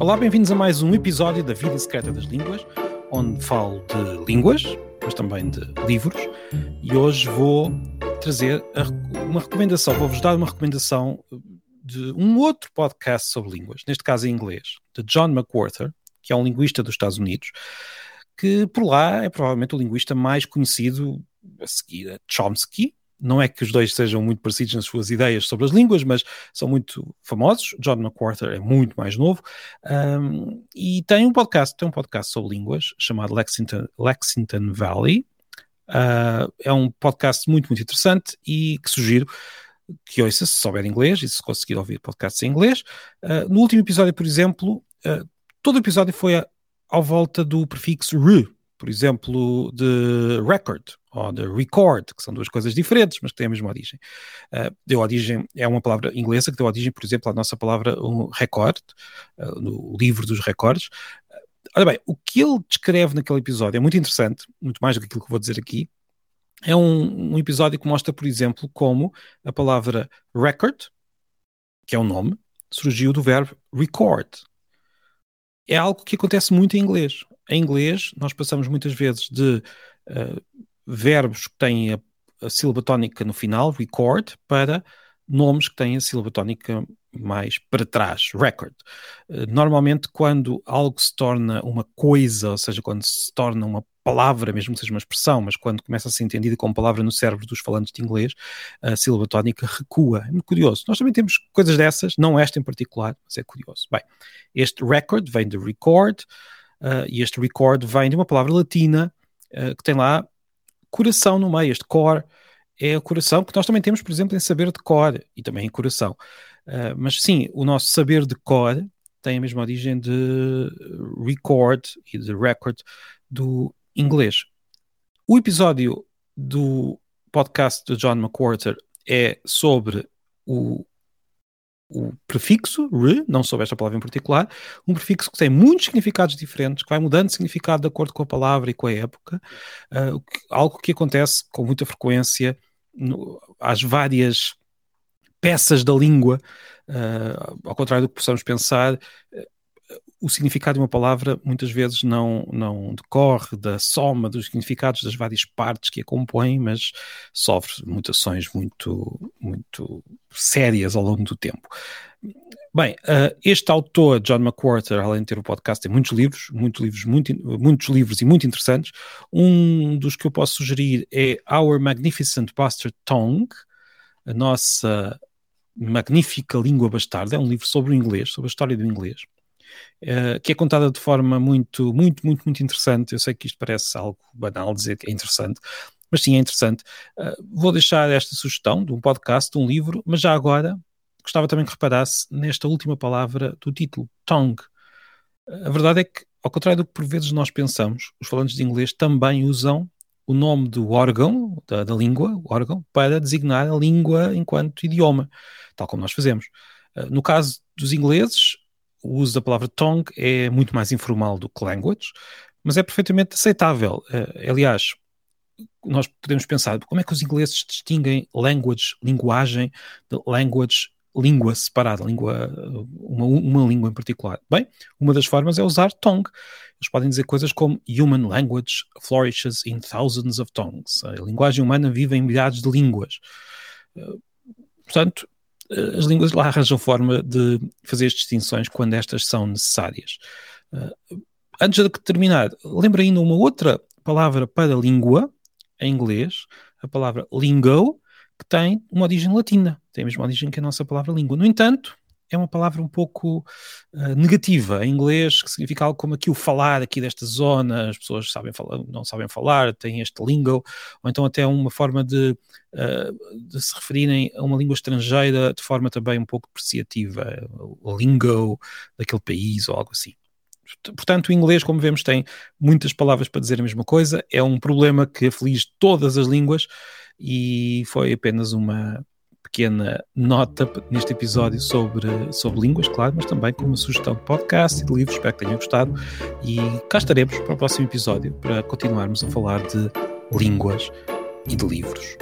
Olá, bem-vindos a mais um episódio da Vida Secreta das Línguas, onde falo de línguas, mas também de livros, e hoje vou trazer uma recomendação, vou-vos dar uma recomendação de um outro podcast sobre línguas, neste caso em inglês, de John McWhorter, que é um linguista dos Estados Unidos, que por lá é provavelmente o linguista mais conhecido a seguir a Chomsky, não é que os dois sejam muito parecidos nas suas ideias sobre as línguas, mas são muito famosos. John McWhorter é muito mais novo um, e tem um podcast, tem um podcast sobre línguas chamado Lexington, Lexington Valley. Uh, é um podcast muito, muito interessante e que sugiro que ouça se souber inglês e se conseguir ouvir podcasts em inglês. Uh, no último episódio, por exemplo, uh, todo o episódio foi a, ao volta do prefixo re, por exemplo, de record ou de record, que são duas coisas diferentes, mas que têm a mesma origem. Uh, deu origem, é uma palavra inglesa que deu origem, por exemplo, à nossa palavra um record, uh, no livro dos recordes. Uh, olha bem, o que ele descreve naquele episódio é muito interessante, muito mais do que aquilo que vou dizer aqui. É um, um episódio que mostra, por exemplo, como a palavra record, que é o um nome, surgiu do verbo record. É algo que acontece muito em inglês. Em inglês, nós passamos muitas vezes de uh, verbos que têm a, a sílaba tónica no final, record, para nomes que têm a sílaba tónica mais para trás, record. Eh, normalmente, quando algo se torna uma coisa, ou seja, quando se torna uma palavra, mesmo que seja uma expressão, mas quando começa a ser entendida como palavra no cérebro dos falantes de inglês, a sílaba tónica recua. É muito curioso. Nós também temos coisas dessas, não esta em particular, mas é curioso. Bem, este record vem de record, uh, e este record vem de uma palavra latina uh, que tem lá coração no meio. Este core é o coração, que nós também temos, por exemplo, em saber de cor e também em coração. Uh, mas sim, o nosso saber de cor tem a mesma origem de record e de record do inglês. O episódio do podcast de John McWhorter é sobre o o prefixo re, não sobre esta palavra em particular, um prefixo que tem muitos significados diferentes, que vai mudando de significado de acordo com a palavra e com a época, uh, algo que acontece com muita frequência no, às várias peças da língua, uh, ao contrário do que possamos pensar, o significado de uma palavra muitas vezes não, não decorre da soma dos significados das várias partes que a compõem, mas sofre mutações muito, muito sérias ao longo do tempo. Bem, uh, este autor, John McWhorter, além de ter o um podcast, tem muitos livros, muitos livros, muito, muitos livros e muito interessantes. Um dos que eu posso sugerir é Our Magnificent Bastard Tongue, a nossa magnífica língua bastarda. É um livro sobre o inglês, sobre a história do inglês. Uh, que é contada de forma muito, muito, muito, muito interessante. Eu sei que isto parece algo banal dizer que é interessante, mas sim é interessante. Uh, vou deixar esta sugestão de um podcast, de um livro, mas já agora gostava também que reparasse nesta última palavra do título, tongue. Uh, a verdade é que, ao contrário do que por vezes nós pensamos, os falantes de inglês também usam o nome do órgão, da, da língua, órgão, para designar a língua enquanto idioma, tal como nós fazemos. no caso dos ingleses, o uso da palavra tongue é muito mais informal do que language, mas é perfeitamente aceitável. Uh, aliás, nós podemos pensar como é que os ingleses distinguem language, linguagem, de language, língua separada, língua, uma, uma língua em particular. Bem, uma das formas é usar tongue. Eles podem dizer coisas como human language flourishes in thousands of tongues. A linguagem humana vive em milhares de línguas. Uh, portanto, eh, as línguas lá arranjam forma de fazer as distinções quando estas são necessárias. Uh, antes de terminar, lembra ainda uma outra palavra para língua, em inglês, a palavra lingo, que tem uma origem latina, tem a mesma origem que a nossa palavra língua. No entanto, é uma palavra um pouco uh, negativa em inglês, que significa algo como aqui o falar aqui desta zona, as pessoas sabem falar, não sabem falar, têm este lingo, ou então até uma forma de, uh, de se referirem a uma língua estrangeira de forma também um pouco depreciativa, o lingo daquele país ou algo assim. Portanto, o inglês, como vemos, tem muitas palavras para dizer a mesma coisa, é um problema que aflige todas as línguas e foi apenas uma, pequena nota neste episódio sobre, sobre línguas, claro, mas também com uma sugestão de podcast e de livros. Espero que tenham gostado. E cá estaremos para o próximo episódio para continuarmos a falar de línguas e de livros.